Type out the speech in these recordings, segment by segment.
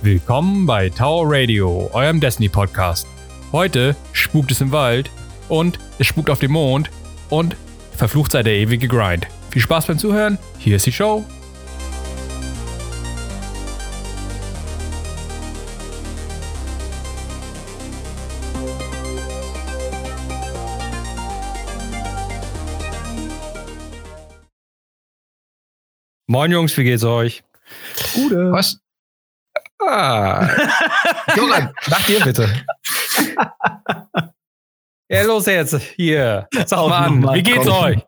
Willkommen bei Tower Radio, eurem Destiny Podcast. Heute spukt es im Wald und es spukt auf dem Mond und verflucht sei der ewige Grind. Viel Spaß beim Zuhören, hier ist die Show. Moin Jungs, wie geht's euch? Gute. Was? Ah. Joran, mach dir bitte. Ja, los jetzt, hier. Sag mal an, nochmal, wie geht's komm. euch?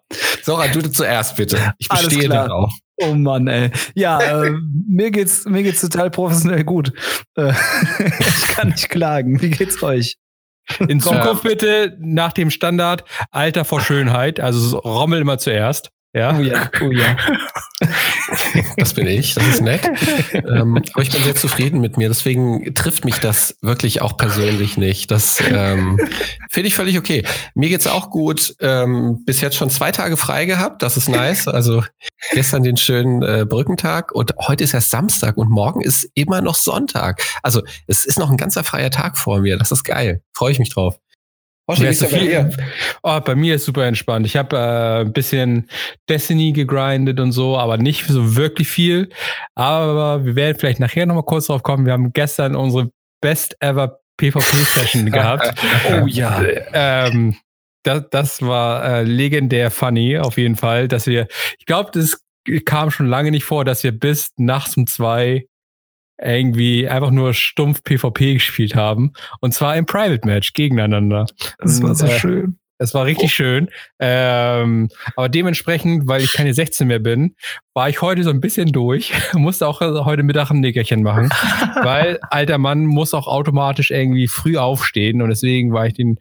Sora, du zuerst bitte. Ich bestehe darauf. Oh Mann, ey. Ja, äh, mir geht's mir geht's total professionell gut. Äh, ich kann nicht klagen. Wie geht's euch? In Zukunft bitte nach dem Standard Alter vor Schönheit, also so Rommel immer zuerst. Ja. Oh ja, oh ja. Das bin ich, das ist nett. ähm, aber ich bin sehr zufrieden mit mir, deswegen trifft mich das wirklich auch persönlich nicht. Das ähm, finde ich völlig okay. Mir geht's auch gut. Ähm, bis jetzt schon zwei Tage frei gehabt, das ist nice. Also gestern den schönen äh, Brückentag und heute ist erst Samstag und morgen ist immer noch Sonntag. Also es ist noch ein ganzer freier Tag vor mir. Das ist geil. Freue ich mich drauf. Hoshi, wie ist so denn bei dir? Oh, bei mir ist super entspannt. Ich habe äh, ein bisschen Destiny gegrindet und so, aber nicht so wirklich viel. Aber wir werden vielleicht nachher nochmal kurz drauf kommen. Wir haben gestern unsere Best Ever PvP-Session gehabt. Oh ja. ähm, das, das war äh, legendär funny, auf jeden Fall, dass wir, ich glaube, das kam schon lange nicht vor, dass wir bis nachts um zwei irgendwie einfach nur stumpf PvP gespielt haben. Und zwar im Private Match gegeneinander. Das war so Äh, schön. Es war richtig schön. Ähm, aber dementsprechend, weil ich keine 16 mehr bin, war ich heute so ein bisschen durch. Musste auch heute Mittag ein Nickerchen machen. weil alter Mann muss auch automatisch irgendwie früh aufstehen. Und deswegen war ich den,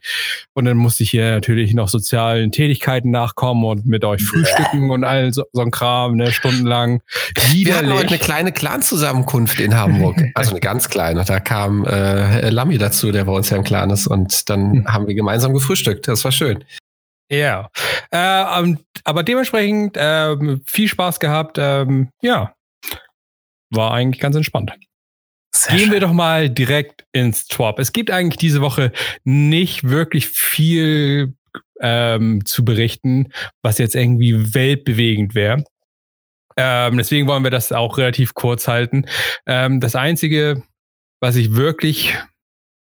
und dann musste ich hier natürlich noch sozialen Tätigkeiten nachkommen und mit euch frühstücken und all so, so ein Kram, ne, stundenlang. Wir hatten heute eine Widerlich. kleine Clan-Zusammenkunft in Hamburg. Also eine ganz kleine. Da kam äh, Lamy dazu, der bei uns ja im Clan ist. Und dann Hm. haben wir gemeinsam gefrühstückt. Das war schön. Ja. Äh, aber dementsprechend ähm, viel Spaß gehabt. Ähm, ja. War eigentlich ganz entspannt. Sehr Gehen wir schön. doch mal direkt ins Swap. Es gibt eigentlich diese Woche nicht wirklich viel ähm, zu berichten, was jetzt irgendwie weltbewegend wäre. Ähm, deswegen wollen wir das auch relativ kurz halten. Ähm, das Einzige, was ich wirklich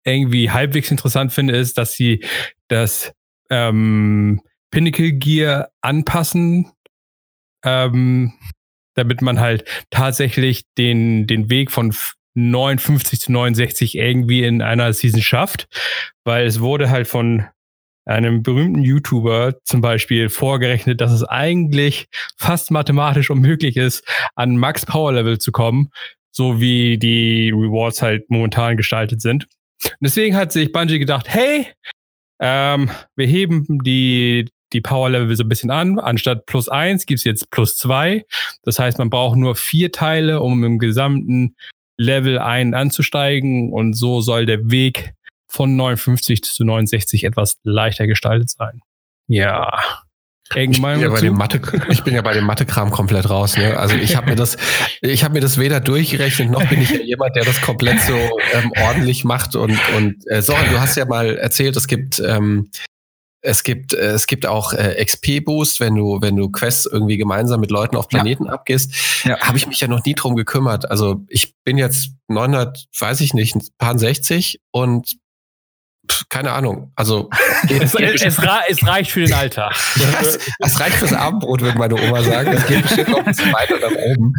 irgendwie halbwegs interessant finde, ist, dass sie das ähm, Pinnacle Gear anpassen, ähm, damit man halt tatsächlich den, den Weg von f- 59 zu 69 irgendwie in einer Season schafft, weil es wurde halt von einem berühmten YouTuber zum Beispiel vorgerechnet, dass es eigentlich fast mathematisch unmöglich ist, an Max Power Level zu kommen, so wie die Rewards halt momentan gestaltet sind. Und deswegen hat sich Bungie gedacht, hey, ähm, wir heben die, die Power Level so ein bisschen an. Anstatt plus eins gibt's jetzt plus zwei. Das heißt, man braucht nur vier Teile, um im gesamten Level einen anzusteigen. Und so soll der Weg von 59 zu 69 etwas leichter gestaltet sein. Ja. Ich bin, ja bei dazu? dem Mathe, ich bin ja bei dem Mathe-Kram komplett raus. Ne? Also ich habe mir das, ich habe mir das weder durchgerechnet noch bin ich ja jemand, der das komplett so ähm, ordentlich macht. Und und äh, Soran, du hast ja mal erzählt, es gibt ähm, es gibt äh, es gibt auch äh, XP-Boost, wenn du wenn du Quests irgendwie gemeinsam mit Leuten auf Planeten abgehst. Ja. Habe ich mich ja noch nie drum gekümmert. Also ich bin jetzt 900, weiß ich nicht, ein paar 60 und keine Ahnung. Also es, es, es, ra- es reicht für den Alltag. das, das reicht fürs Abendbrot, würde meine Oma sagen. Das geht bestimmt noch ein bisschen weiter nach oben.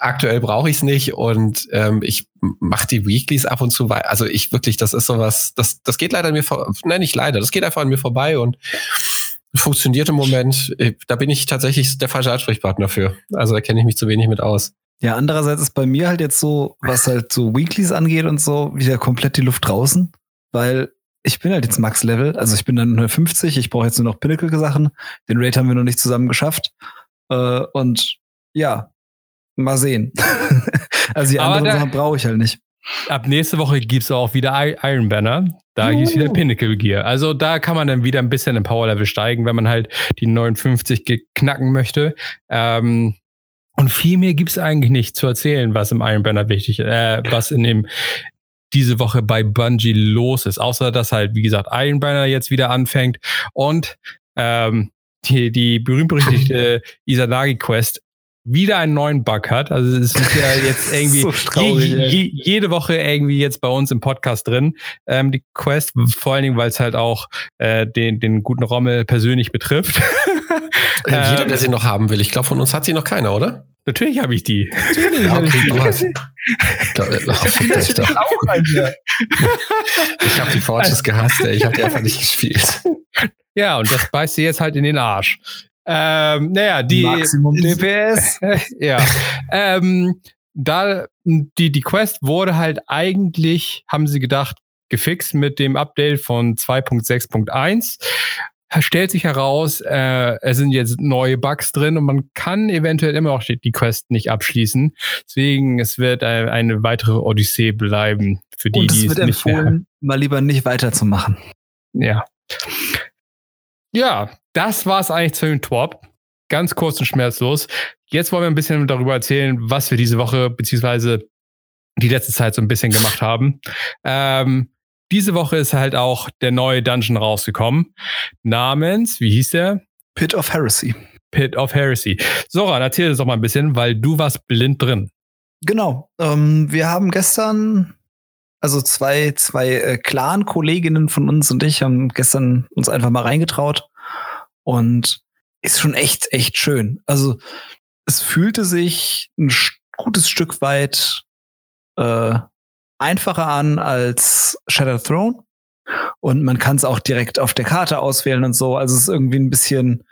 Aktuell brauche ich es nicht und ähm, ich mache die Weeklies ab und zu. Also ich wirklich, das ist sowas, das, das geht leider an mir vor, nein, nicht leider, das geht einfach an mir vorbei und funktioniert im Moment. Äh, Da bin ich tatsächlich der falsche Ansprechpartner für. Also da kenne ich mich zu wenig mit aus. Ja, andererseits ist bei mir halt jetzt so, was halt so Weeklies angeht und so, wieder komplett die Luft draußen, weil ich bin halt jetzt Max-Level, also ich bin dann 150, ich brauche jetzt nur noch Pinnacle-Sachen. Den Raid haben wir noch nicht zusammen geschafft. Äh, und ja, mal sehen. also die Aber anderen Sachen brauche ich halt nicht. Ab nächste Woche gibt's auch wieder Iron Banner. Da Uh. gibt's wieder Pinnacle Gear. Also da kann man dann wieder ein bisschen im Power Level steigen, wenn man halt die 59 ge- knacken möchte. Ähm, Und viel mehr gibt es eigentlich nicht zu erzählen, was im Iron Banner wichtig ist, äh, was in dem diese Woche bei Bungie los ist. Außer dass halt, wie gesagt, Iron Banner jetzt wieder anfängt und ähm, die, die berühmt-berüchtigte Isanagi-Quest wieder einen neuen Bug hat. Also es ist ja jetzt irgendwie so traurig, je, je, jede Woche irgendwie jetzt bei uns im Podcast drin. Ähm, die Quest, vor allen Dingen, weil es halt auch äh, den, den guten Rommel persönlich betrifft. Jeder, der sie noch haben will. Ich glaube, von uns hat sie noch keiner, oder? Natürlich habe ich die. Natürlich ja, okay, du hast. ich habe die Forges gehasst, ey. ich habe die einfach nicht gespielt. Ja, und das beißt sie jetzt halt in den Arsch. Ähm, naja, die. Maximum DPS. ja. ähm, da, die, die Quest wurde halt eigentlich, haben sie gedacht, gefixt mit dem Update von 2.6.1 stellt sich heraus, äh, es sind jetzt neue Bugs drin und man kann eventuell immer noch die, Quest nicht abschließen. Deswegen, es wird eine, eine weitere Odyssee bleiben für die, und es die wird es nicht empfohlen, mehr. mal lieber nicht weiterzumachen. Ja. Ja, das war es eigentlich zu dem Twop. Ganz kurz und schmerzlos. Jetzt wollen wir ein bisschen darüber erzählen, was wir diese Woche beziehungsweise die letzte Zeit so ein bisschen gemacht haben. Ähm, diese Woche ist halt auch der neue Dungeon rausgekommen. Namens, wie hieß der? Pit of Heresy. Pit of Heresy. Soran, erzähl uns doch mal ein bisschen, weil du warst blind drin. Genau. Ähm, wir haben gestern, also zwei, zwei äh, Clan-Kolleginnen von uns und ich haben gestern uns einfach mal reingetraut. Und ist schon echt, echt schön. Also es fühlte sich ein gutes Stück weit äh, einfacher an als Shattered Throne. Und man kann es auch direkt auf der Karte auswählen und so. Also es ist irgendwie ein bisschen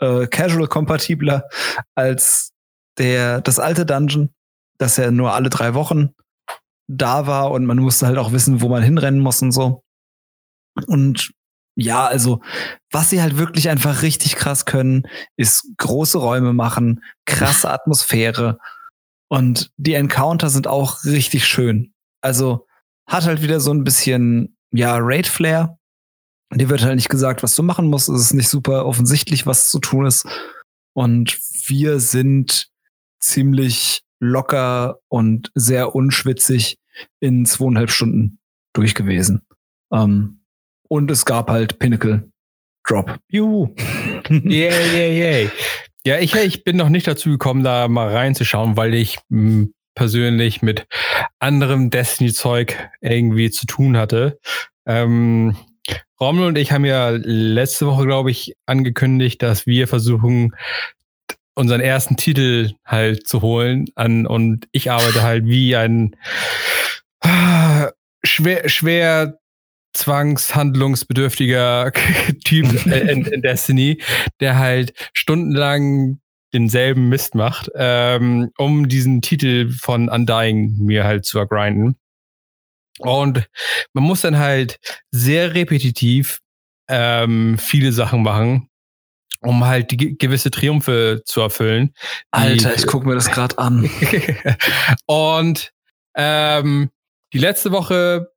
äh, casual-kompatibler als der, das alte Dungeon, das ja nur alle drei Wochen da war und man musste halt auch wissen, wo man hinrennen muss und so. Und ja, also was sie halt wirklich einfach richtig krass können, ist große Räume machen, krasse Atmosphäre und die Encounter sind auch richtig schön. Also hat halt wieder so ein bisschen, ja, Raid-Flair. Dir wird halt nicht gesagt, was du machen musst. Es ist nicht super offensichtlich, was zu tun ist. Und wir sind ziemlich locker und sehr unschwitzig in zweieinhalb Stunden durch gewesen. Ähm, und es gab halt Pinnacle Drop. Juhu. yay, yay, yay. Ja, ich, ich bin noch nicht dazu gekommen, da mal reinzuschauen, weil ich mh, persönlich mit anderem Destiny-Zeug irgendwie zu tun hatte. Ähm, Rommel und ich haben ja letzte Woche, glaube ich, angekündigt, dass wir versuchen, unseren ersten Titel halt zu holen. An, und ich arbeite halt wie ein äh, schwer, schwer zwangshandlungsbedürftiger Typ in, in Destiny, der halt stundenlang denselben Mist macht, ähm, um diesen Titel von Undying mir halt zu ergrinden. Und man muss dann halt sehr repetitiv ähm, viele Sachen machen, um halt die gewisse Triumphe zu erfüllen. Alter, ich gucke mir das gerade an. und ähm, die letzte Woche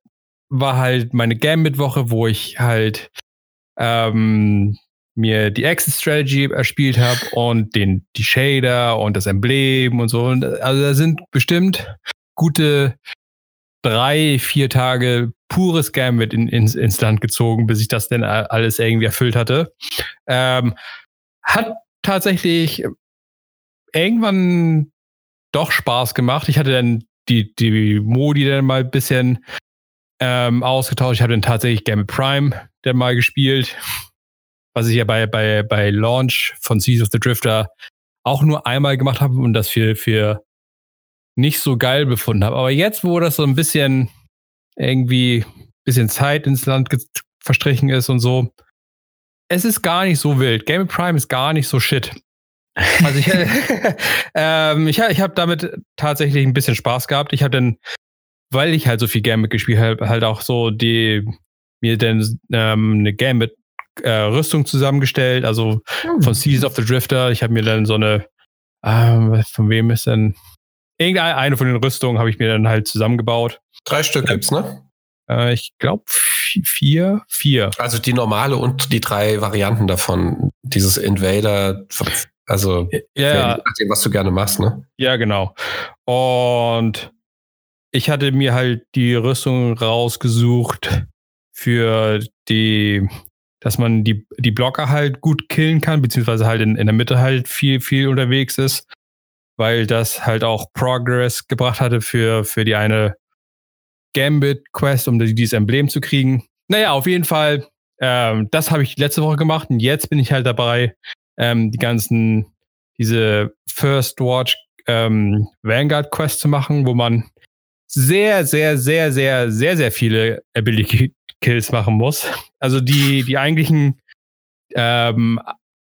war halt meine Gambit-Woche, wo ich halt ähm, mir die Exit Strategy erspielt habe und den, die Shader und das Emblem und so. Und also da sind bestimmt gute drei, vier Tage pures Gambit in, ins, ins Land gezogen, bis ich das denn alles irgendwie erfüllt hatte. Ähm, hat tatsächlich irgendwann doch Spaß gemacht. Ich hatte dann die, die Modi dann mal ein bisschen ähm, ausgetauscht. Ich habe dann tatsächlich Gambit Prime dann mal gespielt was ich ja bei, bei, bei Launch von Seas of the Drifter auch nur einmal gemacht habe und das für, für nicht so geil befunden habe. Aber jetzt, wo das so ein bisschen irgendwie bisschen Zeit ins Land verstrichen ist und so, es ist gar nicht so wild. Game Prime ist gar nicht so shit. Also ich, ähm, ich, ich habe damit tatsächlich ein bisschen Spaß gehabt. Ich habe dann, weil ich halt so viel Gambit gespielt habe, halt auch so die mir dann ähm, eine Gambit äh, Rüstung zusammengestellt, also hm. von Seas of the Drifter. Ich habe mir dann so eine, äh, von wem ist denn? Irgendeine von den Rüstungen habe ich mir dann halt zusammengebaut. Drei Stück gibt's, ne? Äh, ich glaube vier, vier. Also die normale und die drei Varianten davon. Dieses Invader, Also, ja, je nachdem, was du gerne machst, ne? Ja, genau. Und ich hatte mir halt die Rüstung rausgesucht für die, dass man die, die Blocker halt gut killen kann, beziehungsweise halt in, in der Mitte halt viel, viel unterwegs ist, weil das halt auch Progress gebracht hatte für, für die eine Gambit-Quest, um dieses Emblem zu kriegen. Naja, auf jeden Fall, ähm, das habe ich letzte Woche gemacht und jetzt bin ich halt dabei, ähm, die ganzen, diese First Watch ähm, Vanguard Quest zu machen, wo man sehr, sehr, sehr, sehr, sehr, sehr viele Ability Kills machen muss. Also die, die eigentlichen ähm,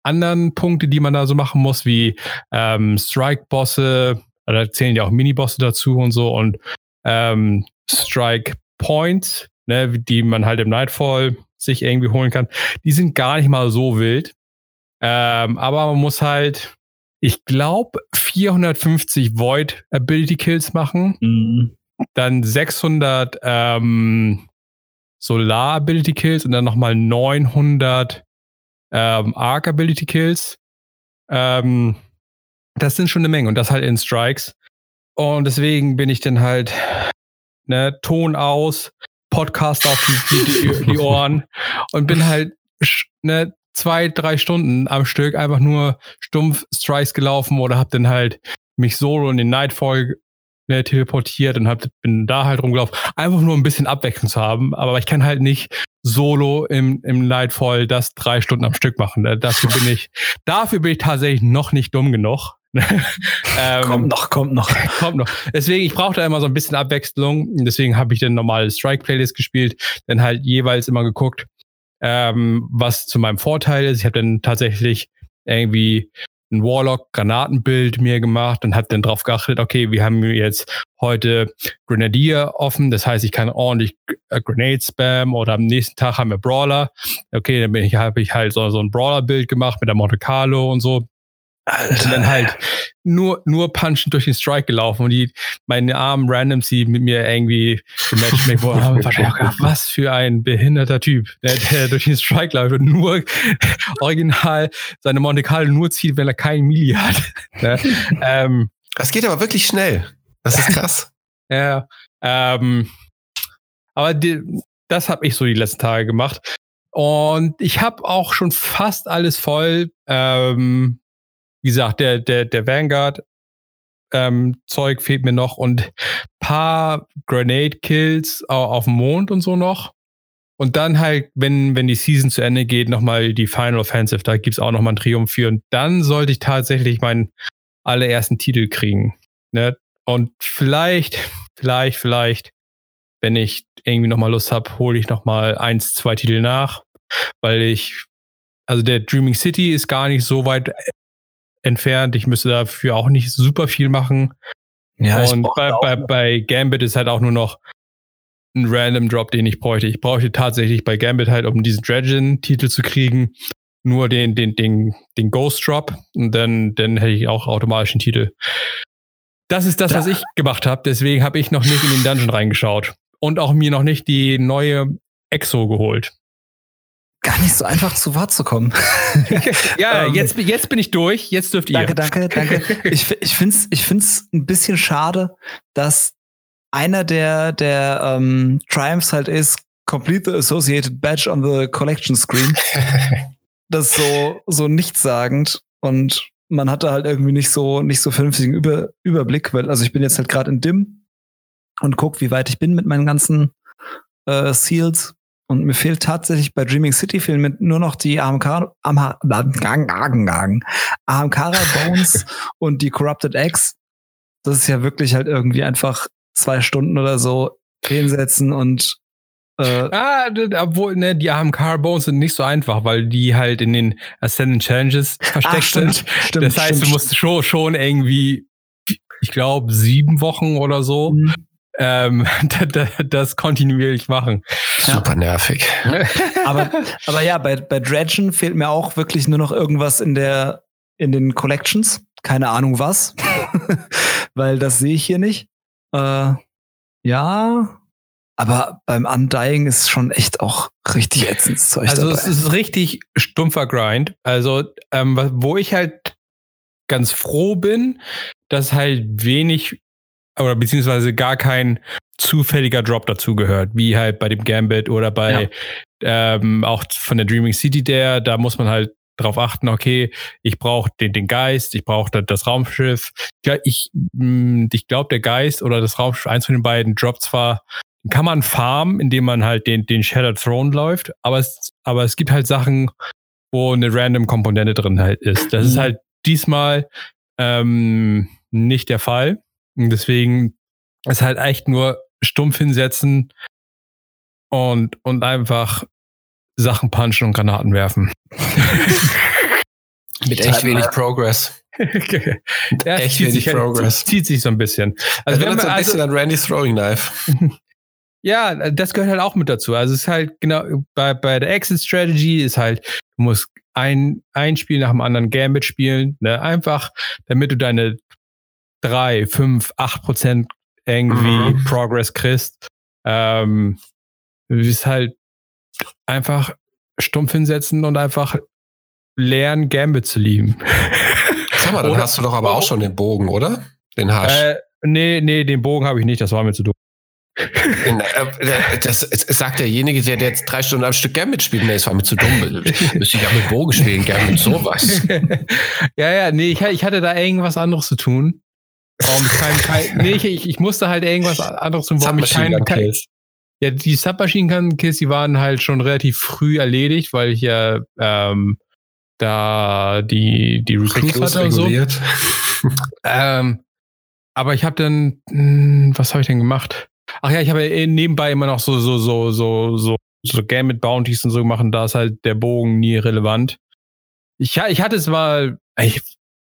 anderen Punkte, die man da so machen muss, wie ähm, Strike-Bosse, da zählen ja auch Mini-Bosse dazu und so und ähm, Strike-Points, ne, die man halt im Nightfall sich irgendwie holen kann, die sind gar nicht mal so wild. Ähm, aber man muss halt, ich glaube, 450 Void Ability Kills machen. Mhm. Dann 600 ähm, Solar Ability Kills und dann nochmal 900 ähm, Arc Ability Kills. Ähm, das sind schon eine Menge und das halt in Strikes. Und deswegen bin ich dann halt ne, Ton aus, Podcast auf die, die, die Ohren und bin halt ne, zwei, drei Stunden am Stück einfach nur stumpf Strikes gelaufen oder hab dann halt mich solo in den Nightfall ne, teleportiert und hab, bin da halt rumgelaufen. Einfach nur ein bisschen Abwechslung zu haben. Aber ich kann halt nicht solo im, im Nightfall das drei Stunden am Stück machen. Dafür bin ich, dafür bin ich tatsächlich noch nicht dumm genug. ähm, kommt noch, kommt noch. Kommt noch. Deswegen, ich brauche da immer so ein bisschen Abwechslung. Deswegen habe ich dann normale Strike-Playlist gespielt, dann halt jeweils immer geguckt, ähm, was zu meinem Vorteil ist. Ich habe dann tatsächlich irgendwie ein Warlock-Granatenbild mir gemacht und habe dann drauf geachtet, okay, wir haben jetzt heute Grenadier offen, das heißt, ich kann ordentlich äh, Grenade spam oder am nächsten Tag haben wir Brawler. Okay, dann habe ich halt so, so ein Brawler-Bild gemacht mit der Monte Carlo und so. Alter. Und dann halt nur, nur punchend durch den Strike gelaufen und die, meine armen Randoms, die mit mir irgendwie gematcht wo haben wahrscheinlich auch was für ein behinderter Typ, der, der durch den Strike läuft und nur original seine Monte Carlo nur zieht, wenn er keinen Mili hat. Ne? ähm, das geht aber wirklich schnell. Das ist krass. ja, ähm, aber die, das habe ich so die letzten Tage gemacht. Und ich habe auch schon fast alles voll. Ähm, wie gesagt, der, der, der Vanguard ähm, Zeug fehlt mir noch und paar Grenade Kills auf dem Mond und so noch. Und dann halt, wenn, wenn die Season zu Ende geht, nochmal die Final Offensive, da gibt's auch nochmal einen Triumph für. Und dann sollte ich tatsächlich meinen allerersten Titel kriegen. Ne? Und vielleicht, vielleicht, vielleicht, wenn ich irgendwie nochmal Lust habe, hole ich nochmal eins, zwei Titel nach. Weil ich, also der Dreaming City ist gar nicht so weit entfernt. Ich müsste dafür auch nicht super viel machen. Ja, und bei, bei, bei Gambit ist halt auch nur noch ein Random Drop, den ich bräuchte. Ich bräuchte tatsächlich bei Gambit halt, um diesen Dragon-Titel zu kriegen, nur den, den, den, den Ghost Drop und dann, dann hätte ich auch automatisch einen Titel. Das ist das, was ich gemacht habe. Deswegen habe ich noch nicht in den Dungeon reingeschaut und auch mir noch nicht die neue Exo geholt gar nicht so einfach zu Wort zu kommen. ja, ähm, jetzt, jetzt bin ich durch. Jetzt dürft ihr. Danke, danke, danke. ich ich finde es ich find's ein bisschen schade, dass einer der, der ähm, Triumphs halt ist, Complete the Associated Badge on the Collection Screen. das ist so, so nichtssagend und man hatte halt irgendwie nicht so, nicht so vernünftigen Über, Überblick, weil, also ich bin jetzt halt gerade in DIM und guck, wie weit ich bin mit meinen ganzen äh, Seals und mir fehlt tatsächlich bei Dreaming City fehlen mir nur noch die AMK, AMK, AMK Bones und die Corrupted X. Das ist ja wirklich halt irgendwie einfach zwei Stunden oder so hinsetzen und äh, ah, obwohl, ne, die AMK Bones sind nicht so einfach, weil die halt in den Ascendant Challenges versteckt Ach, stimmt, sind. Stimmt, das heißt, stimmt, du musst schon, schon irgendwie, ich glaube, sieben Wochen oder so mhm ähm, das kontinuierlich machen. Super nervig. aber, aber ja, bei, bei Dredgen fehlt mir auch wirklich nur noch irgendwas in der, in den Collections. Keine Ahnung was. Weil das sehe ich hier nicht. Äh, ja. Aber beim Undying ist schon echt auch richtig ätzendes Zeug Also dabei. es ist richtig stumpfer Grind. Also, ähm, wo ich halt ganz froh bin, dass halt wenig oder beziehungsweise gar kein zufälliger Drop dazu gehört, wie halt bei dem Gambit oder bei ja. ähm, auch von der Dreaming City der, da muss man halt darauf achten, okay, ich brauche den, den Geist, ich brauche das Raumschiff. Ich, mm, ich glaube, der Geist oder das Raumschiff, eins von den beiden, droppt zwar, kann man farmen, indem man halt den, den Shattered Throne läuft, aber es, aber es gibt halt Sachen, wo eine random Komponente drin halt ist. Das ist mhm. halt diesmal ähm, nicht der Fall. Und deswegen ist halt echt nur stumpf hinsetzen und, und einfach Sachen punchen und Granaten werfen. Mit echt wenig Progress. ja, echt wenig sich, Progress. Zieht sich so ein bisschen. Also, wenn man so ein bisschen also, an Randy's Throwing Knife. ja, das gehört halt auch mit dazu. Also es ist halt genau bei, bei der Exit Strategy ist halt, du musst ein, ein Spiel nach dem anderen Gambit spielen, ne? Einfach, damit du deine drei, fünf, acht Prozent irgendwie mhm. Progress kriegst. Ähm, ist halt einfach stumpf hinsetzen und einfach lernen, Gambit zu lieben. Sag mal, dann hast du doch aber auch schon den Bogen, oder? Den Hasch. Äh, nee, nee, den Bogen habe ich nicht, das war mir zu dumm. Äh, das, sagt derjenige, der, der jetzt drei Stunden am Stück Gambit spielt. Nee, das war mir zu dumm. Müsste ich ja mit Bogen spielen, Gambit, sowas. ja, ja, nee, ich, ich hatte da irgendwas anderes zu tun. Warum ich kein, kein nee, ich, ich musste halt irgendwas anderes tun, warum ich keinen, kein, ja, die Submachine-Kills, die waren halt schon relativ früh erledigt, weil ich ja ähm, da die, die Recruits hatte und so. ähm, aber ich habe dann, mh, hm, was habe ich denn gemacht? Ach ja, ich habe ja nebenbei immer noch so, so, so, so, so, so Game Bounties und so gemacht und da ist halt der Bogen nie relevant. Ich, ich hatte es mal, ich,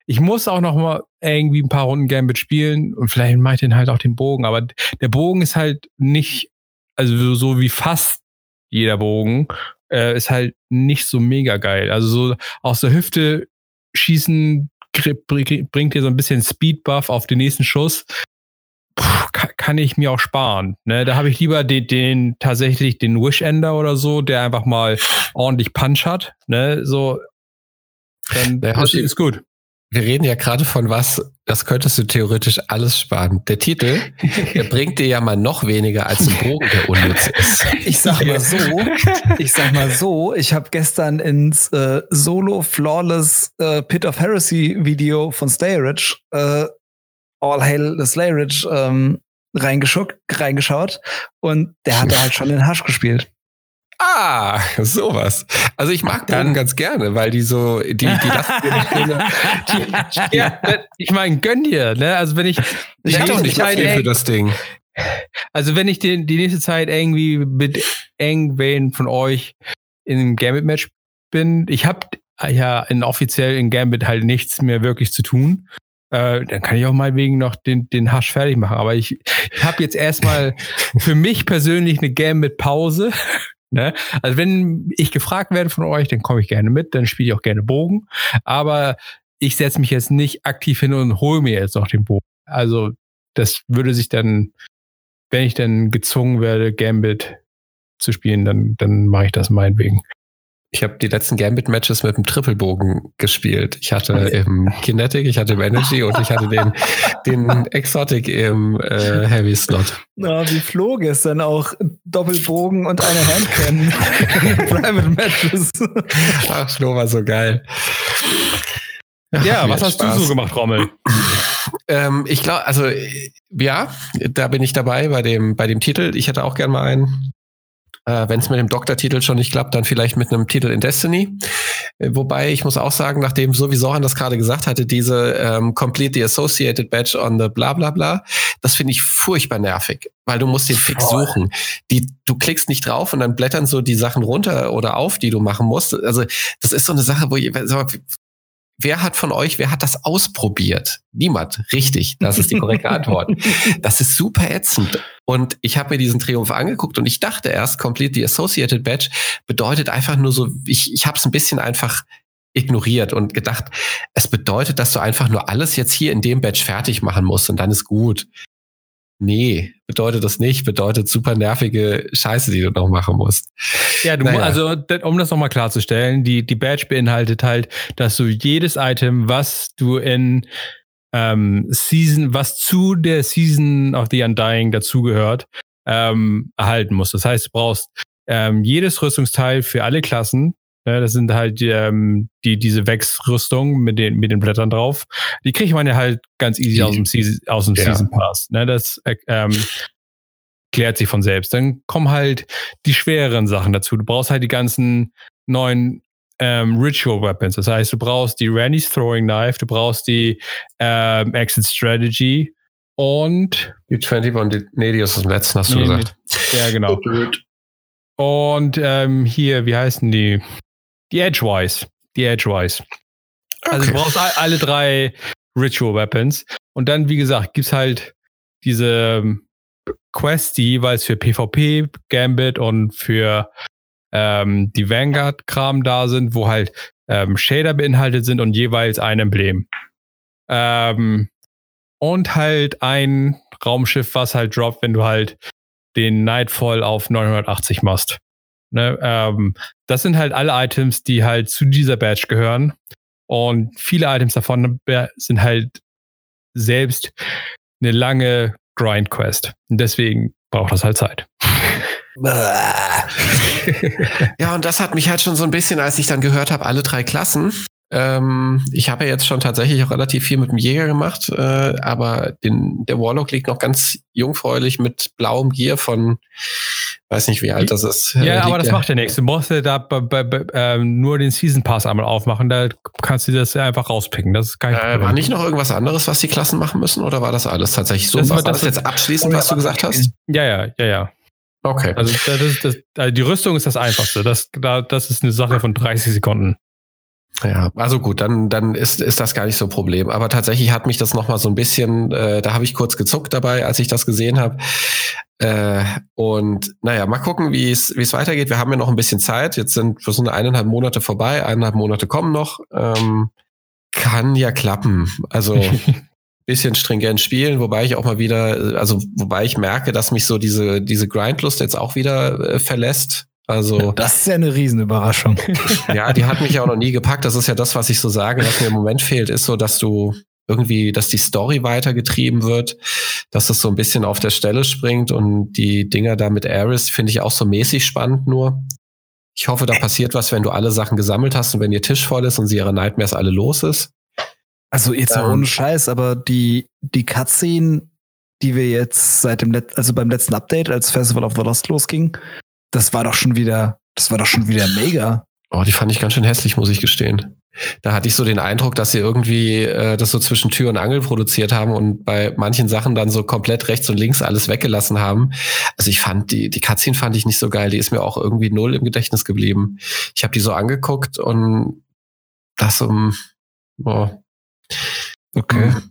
ich muss auch noch mal irgendwie ein paar Runden Gambit spielen und vielleicht mache ich den halt auch den Bogen, aber der Bogen ist halt nicht also so wie fast jeder Bogen, äh, ist halt nicht so mega geil. Also so aus der Hüfte schießen bringt dir so ein bisschen Speed-Buff auf den nächsten Schuss. Puh, kann ich mir auch sparen. Ne? Da habe ich lieber den, den tatsächlich den Wish-Ender oder so, der einfach mal ordentlich Punch hat. Ne? So, dann ist, ist gut. Wir reden ja gerade von was, das könntest du theoretisch alles sparen. Der Titel, der bringt dir ja mal noch weniger als ein Bogen, der unnütz ist. Ich sag mal so, ich sag mal so, ich habe gestern ins äh, Solo Flawless äh, Pit of Heresy Video von Slayridge, äh, All Hail the Slayridge, ähm, reingeschaut und der hatte halt schon den Hasch gespielt. Ah, sowas. Also ich mag Bogen ganz gerne, weil die so, die, die lassen die, Ja, ich meine, gönn dir, ne? Also wenn ich. Ich hätte auch nicht Zeit für das Ding. Also wenn ich die, die nächste Zeit irgendwie mit irgendwen von euch in einem Gambit-Match bin, ich habe ja in offiziell in Gambit halt nichts mehr wirklich zu tun. Äh, dann kann ich auch mal wegen noch den, den Hasch fertig machen. Aber ich, ich habe jetzt erstmal für mich persönlich eine Gambit-Pause. Ne? Also wenn ich gefragt werde von euch, dann komme ich gerne mit, dann spiele ich auch gerne Bogen. Aber ich setze mich jetzt nicht aktiv hin und hole mir jetzt noch den Bogen. Also das würde sich dann, wenn ich dann gezwungen werde, Gambit zu spielen, dann, dann mache ich das meinetwegen. Ich habe die letzten Gambit-Matches mit dem Triple-Bogen gespielt. Ich hatte im Kinetic, ich hatte im Energy und ich hatte den, den Exotic im äh, Heavy Slot. Na, wie flog es dann auch Doppelbogen und eine Handcam Private Matches. Ach, Flo war so geil. Ach, ja, was hast Spaß. du so gemacht, Rommel? Ähm, ich glaube, also ja, da bin ich dabei bei dem, bei dem Titel. Ich hätte auch gern mal einen. Äh, Wenn es mit dem Doktortitel schon nicht klappt, dann vielleicht mit einem Titel in Destiny. Äh, wobei ich muss auch sagen, nachdem sowieso an das gerade gesagt hatte, diese ähm, Complete the Associated Badge on the bla bla bla, das finde ich furchtbar nervig, weil du musst den Fix suchen. Die, du klickst nicht drauf und dann blättern so die Sachen runter oder auf, die du machen musst. Also das ist so eine Sache, wo ich, Wer hat von euch, wer hat das ausprobiert? Niemand. Richtig, das ist die korrekte Antwort. Das ist super ätzend. Und ich habe mir diesen Triumph angeguckt und ich dachte erst, Complete the Associated Badge bedeutet einfach nur so, ich, ich habe es ein bisschen einfach ignoriert und gedacht, es bedeutet, dass du einfach nur alles jetzt hier in dem Badge fertig machen musst und dann ist gut. Nee, bedeutet das nicht, bedeutet super nervige Scheiße, die du noch machen musst. Ja, du, naja. also um das nochmal klarzustellen, die, die Badge beinhaltet halt, dass du jedes Item, was du in ähm, Season, was zu der Season of the Undying dazugehört, ähm, erhalten musst. Das heißt, du brauchst ähm, jedes Rüstungsteil für alle Klassen. Ja, das sind halt ähm, die diese Wechsrüstung mit den mit den Blättern drauf. Die kriegt man ja halt ganz easy die, aus dem Season, aus dem ja. Season Pass. Ne, das äh, ähm, klärt sich von selbst. Dann kommen halt die schwereren Sachen dazu. Du brauchst halt die ganzen neuen ähm, Ritual Weapons. Das heißt, du brauchst die Randy's Throwing Knife, du brauchst die ähm, Exit Strategy und die 21, nee, die ist aus dem letzten, hast du nee, gesagt. Ja, genau. Und ähm, hier, wie heißen die? Die Edgewise. Die Edgewise. Okay. Also du brauchst alle drei Ritual Weapons. Und dann, wie gesagt, gibt's halt diese ähm, Quests, die jeweils für PvP, Gambit und für ähm, die Vanguard-Kram da sind, wo halt ähm, Shader beinhaltet sind und jeweils ein Emblem. Ähm, und halt ein Raumschiff, was halt droppt, wenn du halt den Nightfall auf 980 machst. Ne, ähm, das sind halt alle Items, die halt zu dieser Badge gehören. Und viele Items davon sind halt selbst eine lange Grind-Quest. Und deswegen braucht das halt Zeit. ja, und das hat mich halt schon so ein bisschen, als ich dann gehört habe, alle drei Klassen, ähm, ich habe ja jetzt schon tatsächlich auch relativ viel mit dem Jäger gemacht, äh, aber den, der Warlock liegt noch ganz jungfräulich mit blauem Gear von, weiß nicht wie alt das ist. Ja, äh, aber das macht der nächste. Du musst ja da bei, bei, bei, äh, nur den Season Pass einmal aufmachen, da kannst du das einfach rauspicken. Das ist kein äh, War nicht noch irgendwas anderes, was die Klassen machen müssen oder war das alles tatsächlich so? Das war das, das jetzt abschließend, was du gesagt hast? Ja, ja, ja, ja. Okay. Also, das das, also die Rüstung ist das Einfachste. Das, das ist eine Sache von 30 Sekunden. Ja, also gut, dann, dann ist, ist das gar nicht so ein Problem. Aber tatsächlich hat mich das nochmal so ein bisschen, äh, da habe ich kurz gezuckt dabei, als ich das gesehen habe. Äh, und naja, mal gucken, wie es wie es weitergeht. Wir haben ja noch ein bisschen Zeit. Jetzt sind wir sind eineinhalb Monate vorbei, eineinhalb Monate kommen noch. Ähm, kann ja klappen. Also bisschen stringent spielen, wobei ich auch mal wieder, also wobei ich merke, dass mich so diese diese Grindlust jetzt auch wieder äh, verlässt. Also das ist ja eine Riesenüberraschung. ja, die hat mich ja auch noch nie gepackt. Das ist ja das, was ich so sage, was mir im Moment fehlt, ist so, dass du irgendwie, dass die Story weitergetrieben wird, dass es so ein bisschen auf der Stelle springt und die Dinger da mit Aris finde ich auch so mäßig spannend nur. Ich hoffe, da passiert was, wenn du alle Sachen gesammelt hast und wenn ihr Tisch voll ist und sie ihre Nightmares alle los ist. Also jetzt ähm, ohne Scheiß, aber die, die Cutscene, die wir jetzt seit dem Let also beim letzten Update, als Festival of the Lost losging, das war doch schon wieder, das war doch schon wieder mega. Oh, die fand ich ganz schön hässlich, muss ich gestehen. Da hatte ich so den Eindruck, dass sie irgendwie äh, das so zwischen Tür und Angel produziert haben und bei manchen Sachen dann so komplett rechts und links alles weggelassen haben. Also ich fand die die Cutscene fand ich nicht so geil. Die ist mir auch irgendwie null im Gedächtnis geblieben. Ich habe die so angeguckt und das um oh. okay. Hm.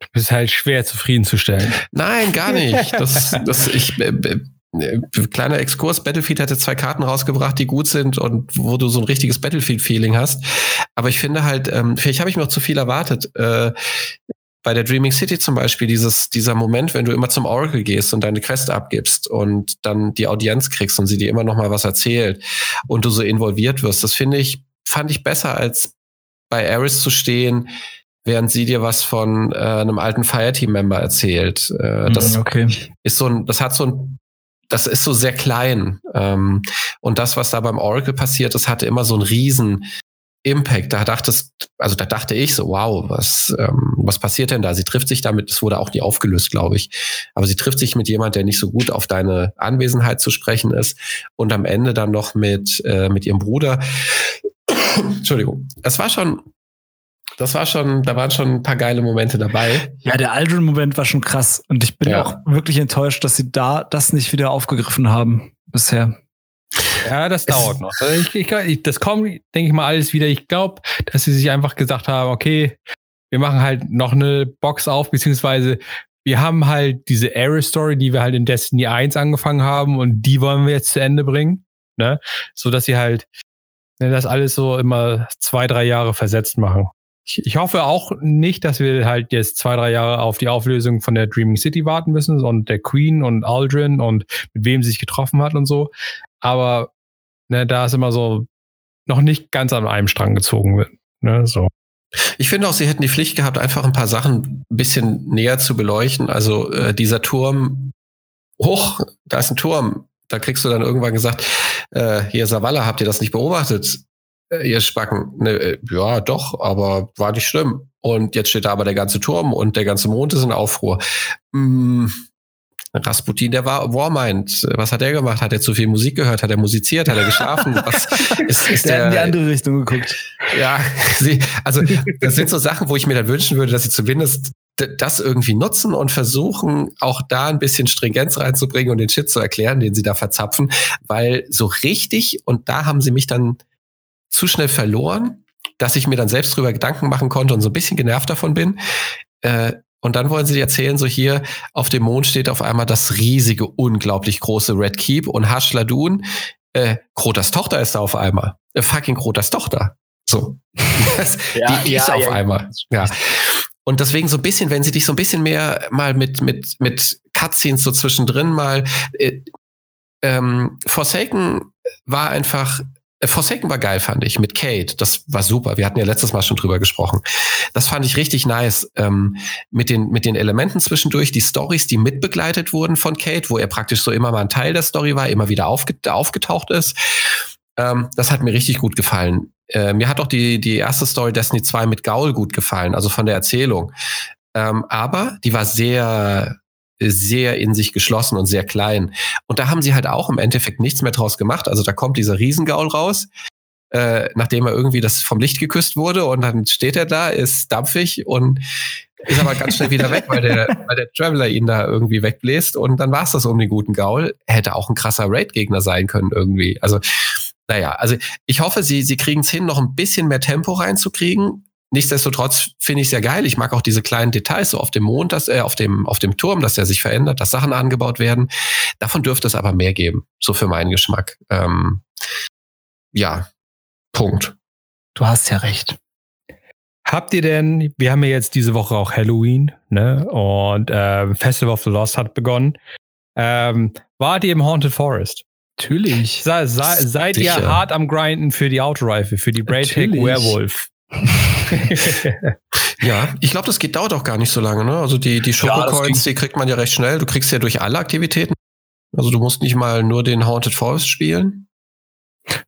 Du bist halt schwer zufriedenzustellen. Nein, gar nicht. Das, das ich äh, äh, kleiner Exkurs, Battlefield hatte zwei Karten rausgebracht, die gut sind und wo du so ein richtiges Battlefield-Feeling hast. Aber ich finde halt, ähm, vielleicht habe ich mir auch zu viel erwartet. Äh, bei der Dreaming City zum Beispiel, dieses, dieser Moment, wenn du immer zum Oracle gehst und deine Quest abgibst und dann die Audienz kriegst und sie dir immer noch mal was erzählt und du so involviert wirst, das finde ich, fand ich besser als bei Aris zu stehen, während sie dir was von äh, einem alten Fireteam-Member erzählt. Äh, das mhm, okay. ist so ein, das hat so ein das ist so sehr klein. Ähm, und das, was da beim Oracle passiert ist, hatte immer so einen riesen Impact. Da dachtest, also da dachte ich so, wow, was, ähm, was passiert denn da? Sie trifft sich damit, das wurde auch nie aufgelöst, glaube ich. Aber sie trifft sich mit jemand, der nicht so gut auf deine Anwesenheit zu sprechen ist und am Ende dann noch mit, äh, mit ihrem Bruder. Entschuldigung. Es war schon das war schon, da waren schon ein paar geile Momente dabei. Ja, der Aldrin-Moment war schon krass. Und ich bin ja. auch wirklich enttäuscht, dass sie da das nicht wieder aufgegriffen haben bisher. Ja, das dauert noch. Also ich, ich, ich, das kommt, denke ich mal, alles wieder. Ich glaube, dass sie sich einfach gesagt haben, okay, wir machen halt noch eine Box auf, beziehungsweise wir haben halt diese Ares-Story, die wir halt in Destiny 1 angefangen haben und die wollen wir jetzt zu Ende bringen. Ne? So dass sie halt ne, das alles so immer zwei, drei Jahre versetzt machen. Ich, ich hoffe auch nicht, dass wir halt jetzt zwei, drei Jahre auf die Auflösung von der Dreaming City warten müssen und der Queen und Aldrin und mit wem sie sich getroffen hat und so. Aber ne, da ist immer so noch nicht ganz an einem Strang gezogen wird. Ne, so. Ich finde auch, sie hätten die Pflicht gehabt, einfach ein paar Sachen ein bisschen näher zu beleuchten. Also äh, dieser Turm, hoch, da ist ein Turm. Da kriegst du dann irgendwann gesagt, äh, hier Savala, habt ihr das nicht beobachtet? Äh, ihr Spacken. Ne, äh, ja, doch, aber war nicht schlimm. Und jetzt steht da aber der ganze Turm und der ganze Mond ist in Aufruhr. Hm, Rasputin, der war Warmind. Was hat er gemacht? Hat er zu viel Musik gehört? Hat er musiziert? Hat er geschlafen? Was ist, ist der, der in die andere Richtung geguckt. Ja, sie, also das sind so Sachen, wo ich mir dann wünschen würde, dass sie zumindest das irgendwie nutzen und versuchen, auch da ein bisschen Stringenz reinzubringen und den Shit zu erklären, den sie da verzapfen, weil so richtig, und da haben sie mich dann zu schnell verloren, dass ich mir dann selbst drüber Gedanken machen konnte und so ein bisschen genervt davon bin. Äh, und dann wollen sie dir erzählen, so hier auf dem Mond steht auf einmal das riesige, unglaublich große Red Keep und Hashladun, äh, Krotas Tochter ist da auf einmal. Äh, fucking Krotas Tochter. So. ja, die ja, ist ja, auf einmal. Ja. Und deswegen so ein bisschen, wenn sie dich so ein bisschen mehr mal mit, mit, mit Cutscenes so zwischendrin mal, äh, ähm, Forsaken war einfach Forsaken war geil, fand ich, mit Kate. Das war super. Wir hatten ja letztes Mal schon drüber gesprochen. Das fand ich richtig nice. Ähm, mit, den, mit den Elementen zwischendurch, die Stories, die mitbegleitet wurden von Kate, wo er praktisch so immer mal ein Teil der Story war, immer wieder aufge aufgetaucht ist. Ähm, das hat mir richtig gut gefallen. Äh, mir hat auch die, die erste Story Destiny 2 mit Gaul gut gefallen, also von der Erzählung. Ähm, aber die war sehr sehr in sich geschlossen und sehr klein. Und da haben sie halt auch im Endeffekt nichts mehr draus gemacht. Also da kommt dieser Riesengaul raus, äh, nachdem er irgendwie das vom Licht geküsst wurde und dann steht er da, ist dampfig und ist aber ganz schnell wieder weg, weil der, weil der Traveler ihn da irgendwie wegbläst und dann war es das um den guten Gaul. Er hätte auch ein krasser Raid-Gegner sein können irgendwie. Also, naja, also ich hoffe, sie, sie kriegen es hin, noch ein bisschen mehr Tempo reinzukriegen. Nichtsdestotrotz finde ich sehr geil. Ich mag auch diese kleinen Details, so auf dem Mond, dass äh, auf dem auf dem Turm, dass der sich verändert, dass Sachen angebaut werden. Davon dürfte es aber mehr geben, so für meinen Geschmack. Ähm, ja, Punkt. Du hast ja recht. Habt ihr denn, wir haben ja jetzt diese Woche auch Halloween, ne? Und äh, Festival of the Lost hat begonnen. Ähm, wart ihr im Haunted Forest? Natürlich. Se, se, seid Sicher. ihr hart am Grinden für die Autorifle, für die Braidhack Werewolf? ja, ich glaube, das geht, dauert auch gar nicht so lange. Ne? Also die, die Schokocoins, ja, die kriegt man ja recht schnell. Du kriegst ja durch alle Aktivitäten. Also du musst nicht mal nur den Haunted Forest spielen.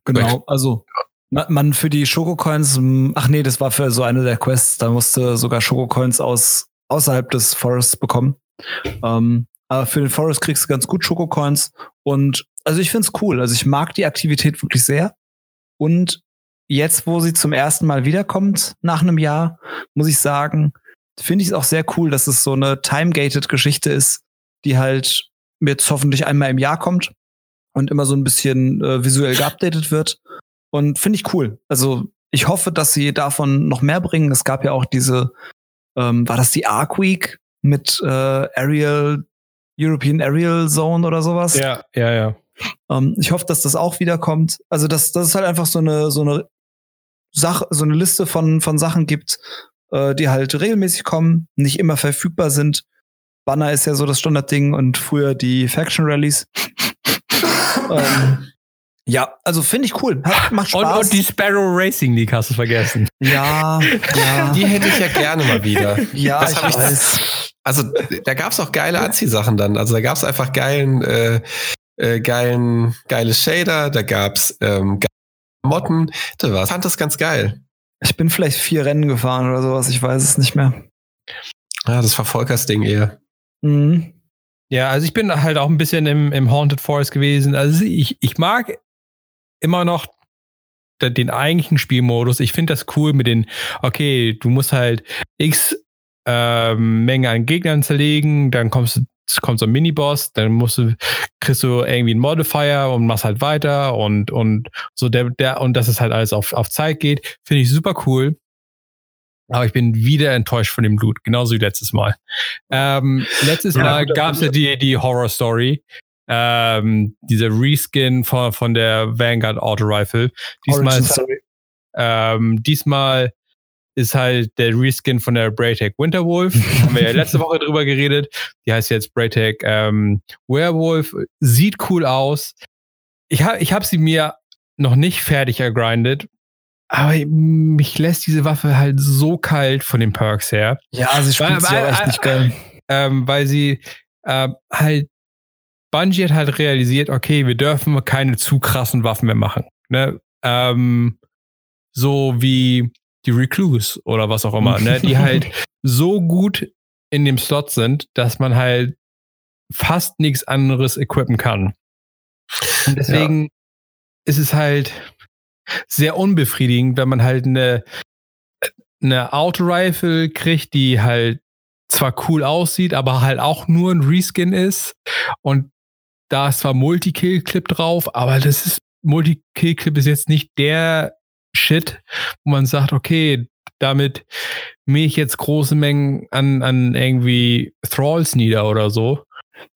Genau, also man für die Schokocoins, ach nee, das war für so eine der Quests, da musste sogar Schokocoins aus außerhalb des Forests bekommen. Ähm, aber für den Forest kriegst du ganz gut Schokocoins und also ich finde es cool. Also ich mag die Aktivität wirklich sehr und jetzt, wo sie zum ersten Mal wiederkommt nach einem Jahr, muss ich sagen, finde ich es auch sehr cool, dass es so eine time-gated Geschichte ist, die halt jetzt hoffentlich einmal im Jahr kommt und immer so ein bisschen äh, visuell geupdatet wird. Und finde ich cool. Also ich hoffe, dass sie davon noch mehr bringen. Es gab ja auch diese, ähm, war das die Arc Week mit äh, Aerial, European Aerial Zone oder sowas? Ja, ja, ja. Ähm, ich hoffe, dass das auch wiederkommt. Also, dass das ist halt einfach so eine, so eine Sache, so eine Liste von, von Sachen gibt, äh, die halt regelmäßig kommen, nicht immer verfügbar sind. Banner ist ja so das Standardding und früher die Faction Rallies. ähm, ja, also finde ich cool. Hat, macht Spaß. Und, und, die Sparrow Racing League hast du vergessen. Ja, ja. Die hätte ich ja gerne mal wieder. ja, das ich weiß. Ich, also da gab es auch geile Anziehsachen dann. Also da gab es einfach geilen, äh, äh, geilen, geile Shader, da gab's ähm, Motten. Das war, fand das ganz geil. Ich bin vielleicht vier Rennen gefahren oder sowas, ich weiß es nicht mehr. Ja, das war Volkers Ding eher. Mhm. Ja, also ich bin halt auch ein bisschen im, im Haunted Forest gewesen. Also ich, ich mag immer noch den eigentlichen Spielmodus. Ich finde das cool mit den, okay, du musst halt x äh, Menge an Gegnern zerlegen, dann kommst du kommt so ein Miniboss, dann musst du, kriegst du irgendwie einen Modifier und machst halt weiter und, und so der, der, und dass es halt alles auf, auf Zeit geht, finde ich super cool. Aber ich bin wieder enttäuscht von dem Blut, genauso wie letztes Mal. Ähm, letztes ja, Mal gab es ja die, die Horror-Story, ähm, dieser Reskin von, von der Vanguard Auto Rifle. Diesmal, ist, ähm, diesmal ist halt der Reskin von der Braytech Winterwolf. Haben wir ja letzte Woche drüber geredet. Die heißt jetzt Braytech ähm, Werewolf. Sieht cool aus. Ich habe ich hab sie mir noch nicht fertig ergrindet, aber mich lässt diese Waffe halt so kalt von den Perks her. Ja, sie spielt weil, ja echt nicht geil. Ähm, weil sie äh, halt Bungie hat halt realisiert, okay, wir dürfen keine zu krassen Waffen mehr machen. Ne? Ähm, so wie die Recluse oder was auch immer, ne? die halt so gut in dem Slot sind, dass man halt fast nichts anderes equippen kann. Und deswegen ja. ist es halt sehr unbefriedigend, wenn man halt eine, eine Auto-Rifle kriegt, die halt zwar cool aussieht, aber halt auch nur ein Reskin ist und da ist zwar Multi-Kill-Clip drauf, aber das ist, Multi-Kill-Clip ist jetzt nicht der Shit, wo man sagt, okay, damit mähe ich jetzt große Mengen an, an irgendwie Thralls nieder oder so.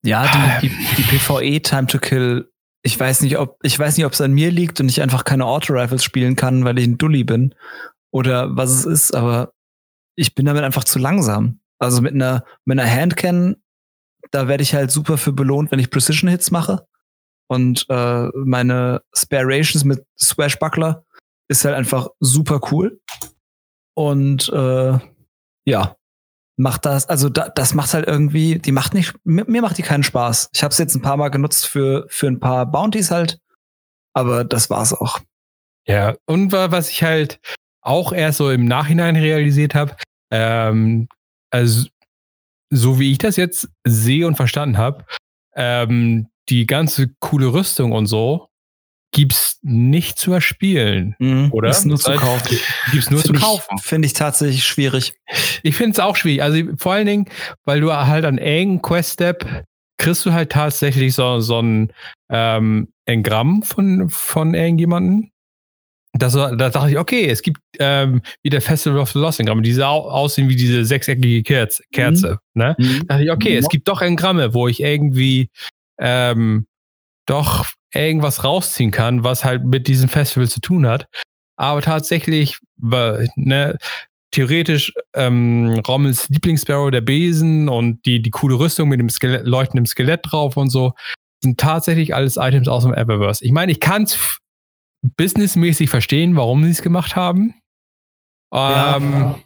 Ja, die, die, die PvE Time to Kill, ich weiß nicht, ob, ich weiß nicht, ob es an mir liegt und ich einfach keine Auto-Rifles spielen kann, weil ich ein Dulli bin. Oder was es ist, aber ich bin damit einfach zu langsam. Also mit einer, mit einer Handcan da werde ich halt super für belohnt, wenn ich Precision Hits mache. Und äh, meine Sparations mit Swashbuckler ist halt einfach super cool. Und äh, ja, macht das, also da, das macht halt irgendwie, die macht nicht, mir, mir macht die keinen Spaß. Ich habe es jetzt ein paar Mal genutzt für, für ein paar Bounties halt, aber das war's auch. Ja, und was ich halt auch erst so im Nachhinein realisiert habe, ähm, also so wie ich das jetzt sehe und verstanden habe, ähm, die ganze coole Rüstung und so gibt's nicht zu erspielen, mhm, oder? Ist nur zu kaufen. Gibt's nur find zu kaufen. Finde ich tatsächlich schwierig. Ich finde es auch schwierig. Also vor allen Dingen, weil du halt an engen Quest-Step kriegst du halt tatsächlich so, so ein ähm, Engramm von, von irgendjemanden das, da dachte ich, okay, es gibt ähm, wieder Festival of the Lost Engramme, die au aussehen wie diese sechseckige Kerze. Kerze mhm. ne? Mhm. Da dachte ich, okay, mhm. es gibt doch Engramme, wo ich irgendwie ähm, doch irgendwas rausziehen kann, was halt mit diesem Festival zu tun hat. Aber tatsächlich, ne, theoretisch ähm, Rommels Lieblingssparrow, der Besen und die, die coole Rüstung mit dem Skelett, leuchtendem Skelett drauf und so, sind tatsächlich alles Items aus dem Eververse. Ich meine, ich kann es businessmäßig verstehen, warum sie es gemacht haben. Ähm, ja.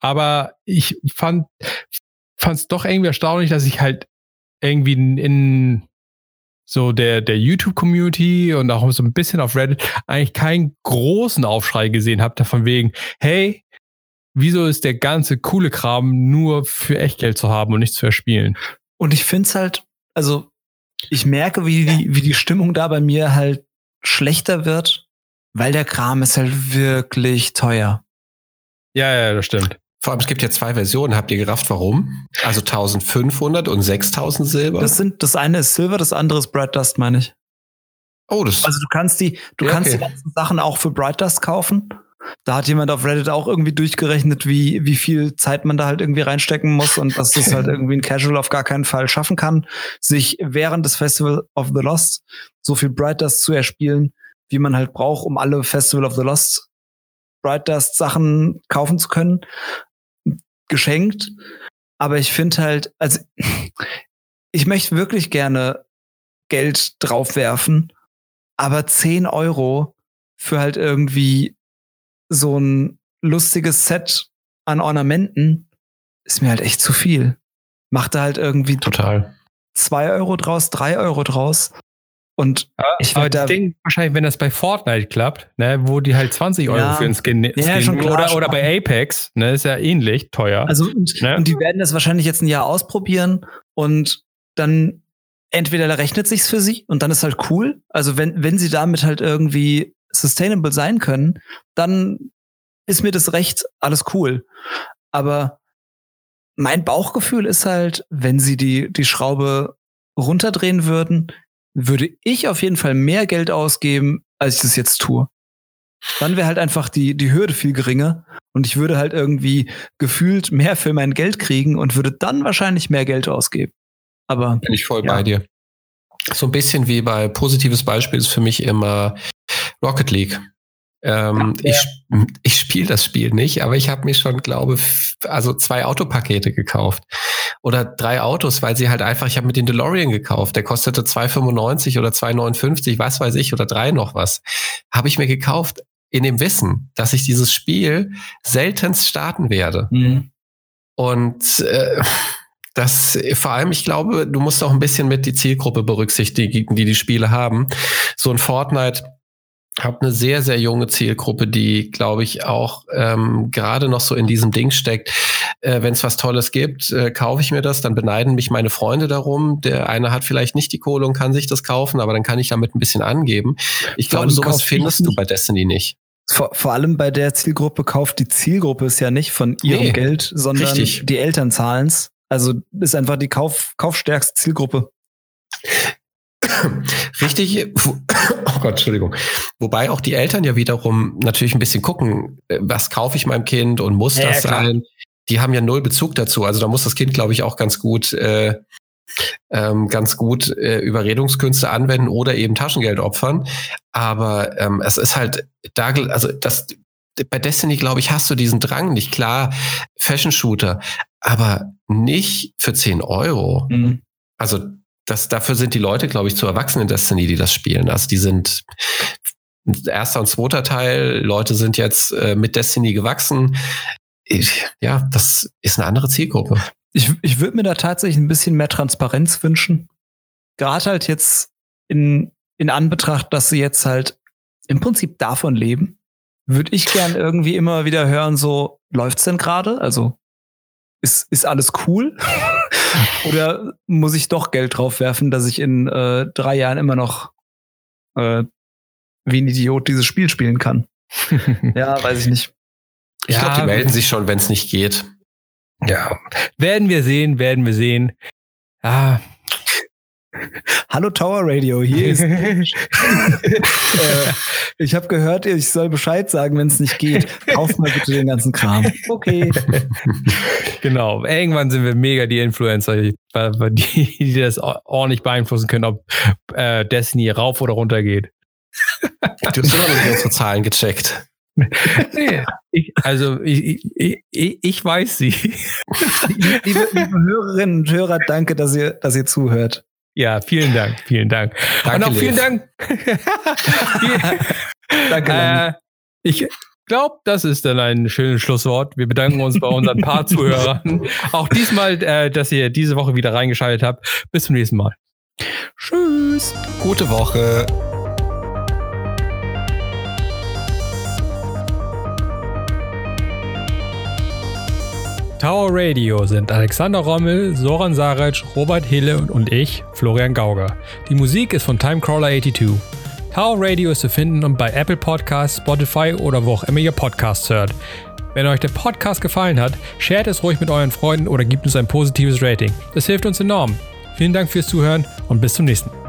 Aber ich fand es doch irgendwie erstaunlich, dass ich halt irgendwie in, in so der, der YouTube-Community und auch so ein bisschen auf Reddit eigentlich keinen großen Aufschrei gesehen habe, davon wegen, hey, wieso ist der ganze coole Kram nur für Echtgeld zu haben und nicht zu erspielen? Und ich finde es halt, also ich merke, wie die, wie die Stimmung da bei mir halt schlechter wird, weil der Kram ist halt wirklich teuer. Ja, ja, das stimmt. Vor allem, es gibt ja zwei Versionen. Habt ihr gerafft, warum? Also 1500 und 6000 Silber? Das sind, das eine ist Silber, das andere ist Bright Dust, meine ich. Oh, das. Also du kannst die, du ja, kannst okay. die ganzen Sachen auch für Bright Dust kaufen. Da hat jemand auf Reddit auch irgendwie durchgerechnet, wie, wie viel Zeit man da halt irgendwie reinstecken muss und dass das halt irgendwie ein Casual auf gar keinen Fall schaffen kann, sich während des Festival of the Lost so viel Bright Dust zu erspielen, wie man halt braucht, um alle Festival of the Lost Bright Dust Sachen kaufen zu können, geschenkt. Aber ich finde halt, also ich möchte wirklich gerne Geld draufwerfen, aber 10 Euro für halt irgendwie so ein lustiges Set an Ornamenten ist mir halt echt zu viel. Macht da halt irgendwie total zwei Euro draus, drei Euro draus. Und ja, ich aber da denke wahrscheinlich, wenn das bei Fortnite klappt, ne, wo die halt 20 Euro ja, für einen Skin, ja, Skin klar, oder, oder bei Apex, ne, ist ja ähnlich teuer. Also und, ne? und die werden das wahrscheinlich jetzt ein Jahr ausprobieren und dann entweder rechnet sich's für sie und dann ist halt cool. Also wenn wenn sie damit halt irgendwie sustainable sein können, dann ist mir das recht, alles cool. Aber mein Bauchgefühl ist halt, wenn sie die die Schraube runterdrehen würden, würde ich auf jeden Fall mehr Geld ausgeben, als ich das jetzt tue. Dann wäre halt einfach die, die Hürde viel geringer und ich würde halt irgendwie gefühlt mehr für mein Geld kriegen und würde dann wahrscheinlich mehr Geld ausgeben. Aber. Bin ich voll ja. bei dir. So ein bisschen wie bei positives Beispiel ist für mich immer Rocket League. Ähm, ja, ich, ich spiele das Spiel nicht, aber ich habe mir schon, glaube also zwei Autopakete gekauft oder drei Autos, weil sie halt einfach, ich habe mir den DeLorean gekauft, der kostete 2,95 oder 2,59, was weiß ich, oder drei noch was. Habe ich mir gekauft in dem Wissen, dass ich dieses Spiel seltenst starten werde. Mhm. Und äh, das vor allem, ich glaube, du musst auch ein bisschen mit die Zielgruppe berücksichtigen, die die Spiele haben. So ein Fortnite habe eine sehr, sehr junge Zielgruppe, die, glaube ich, auch ähm, gerade noch so in diesem Ding steckt. Äh, Wenn es was Tolles gibt, äh, kaufe ich mir das, dann beneiden mich meine Freunde darum. Der eine hat vielleicht nicht die Kohle und kann sich das kaufen, aber dann kann ich damit ein bisschen angeben. Ich glaube, sowas findest du bei Destiny nicht. Vor, vor allem bei der Zielgruppe kauft die Zielgruppe es ja nicht von ihrem nee, Geld, sondern richtig. die Eltern zahlen's. Also ist einfach die Kauf, kaufstärkste Zielgruppe. Richtig, oh Gott, Entschuldigung. Wobei auch die Eltern ja wiederum natürlich ein bisschen gucken, äh, was kaufe ich meinem Kind und muss ja, das ja, sein? Die haben ja null Bezug dazu. Also da muss das Kind, glaube ich, auch ganz gut, äh, ähm, ganz gut äh, Überredungskünste anwenden oder eben Taschengeld opfern. Aber ähm, es ist halt da, also das bei Destiny, glaube ich, hast du diesen Drang nicht. Klar, Fashion-Shooter, aber nicht für 10 Euro. Mhm. Also das, dafür sind die Leute, glaube ich, zu erwachsen in Destiny, die das spielen. Also die sind erster und zweiter Teil, Leute sind jetzt äh, mit Destiny gewachsen. Ich, ja, das ist eine andere Zielgruppe. Ich, ich würde mir da tatsächlich ein bisschen mehr Transparenz wünschen. Gerade halt jetzt in, in Anbetracht, dass sie jetzt halt im Prinzip davon leben, würde ich gern irgendwie immer wieder hören, so, läuft's denn gerade? Also, ist, ist alles cool? Oder muss ich doch Geld drauf werfen, dass ich in äh, drei Jahren immer noch äh, wie ein Idiot dieses Spiel spielen kann? ja, weiß ich nicht. Ich ja, glaube, die melden sich schon, wenn es nicht geht. Ja, werden wir sehen, werden wir sehen. Ah, Hallo Tower Radio, hier ist. äh, ich habe gehört, ich soll Bescheid sagen, wenn es nicht geht. Kauf mal bitte den ganzen Kram. Okay. Genau. Irgendwann sind wir mega die Influencer, die, die das ordentlich beeinflussen können, ob äh, Destiny rauf oder runter geht. Du hast immer nicht unsere Zahlen gecheckt. ich, also ich, ich, ich, weiß sie. Liebe, liebe Hörerinnen und Hörer, danke, dass ihr, dass ihr zuhört. Ja, vielen Dank, vielen Dank. Danke, Und auch vielen Dank. Danke. Äh, ich glaube, das ist dann ein schönes Schlusswort. Wir bedanken uns bei unseren paar Zuhörern. Auch diesmal, äh, dass ihr diese Woche wieder reingeschaltet habt. Bis zum nächsten Mal. Tschüss. Gute Woche. Tower Radio sind Alexander Rommel, Soran Saric, Robert Hille und ich, Florian Gauger. Die Musik ist von Timecrawler82. Tower Radio ist zu finden bei Apple Podcasts, Spotify oder wo auch immer ihr Podcasts hört. Wenn euch der Podcast gefallen hat, shared es ruhig mit euren Freunden oder gebt uns ein positives Rating. Das hilft uns enorm. Vielen Dank fürs Zuhören und bis zum nächsten Mal.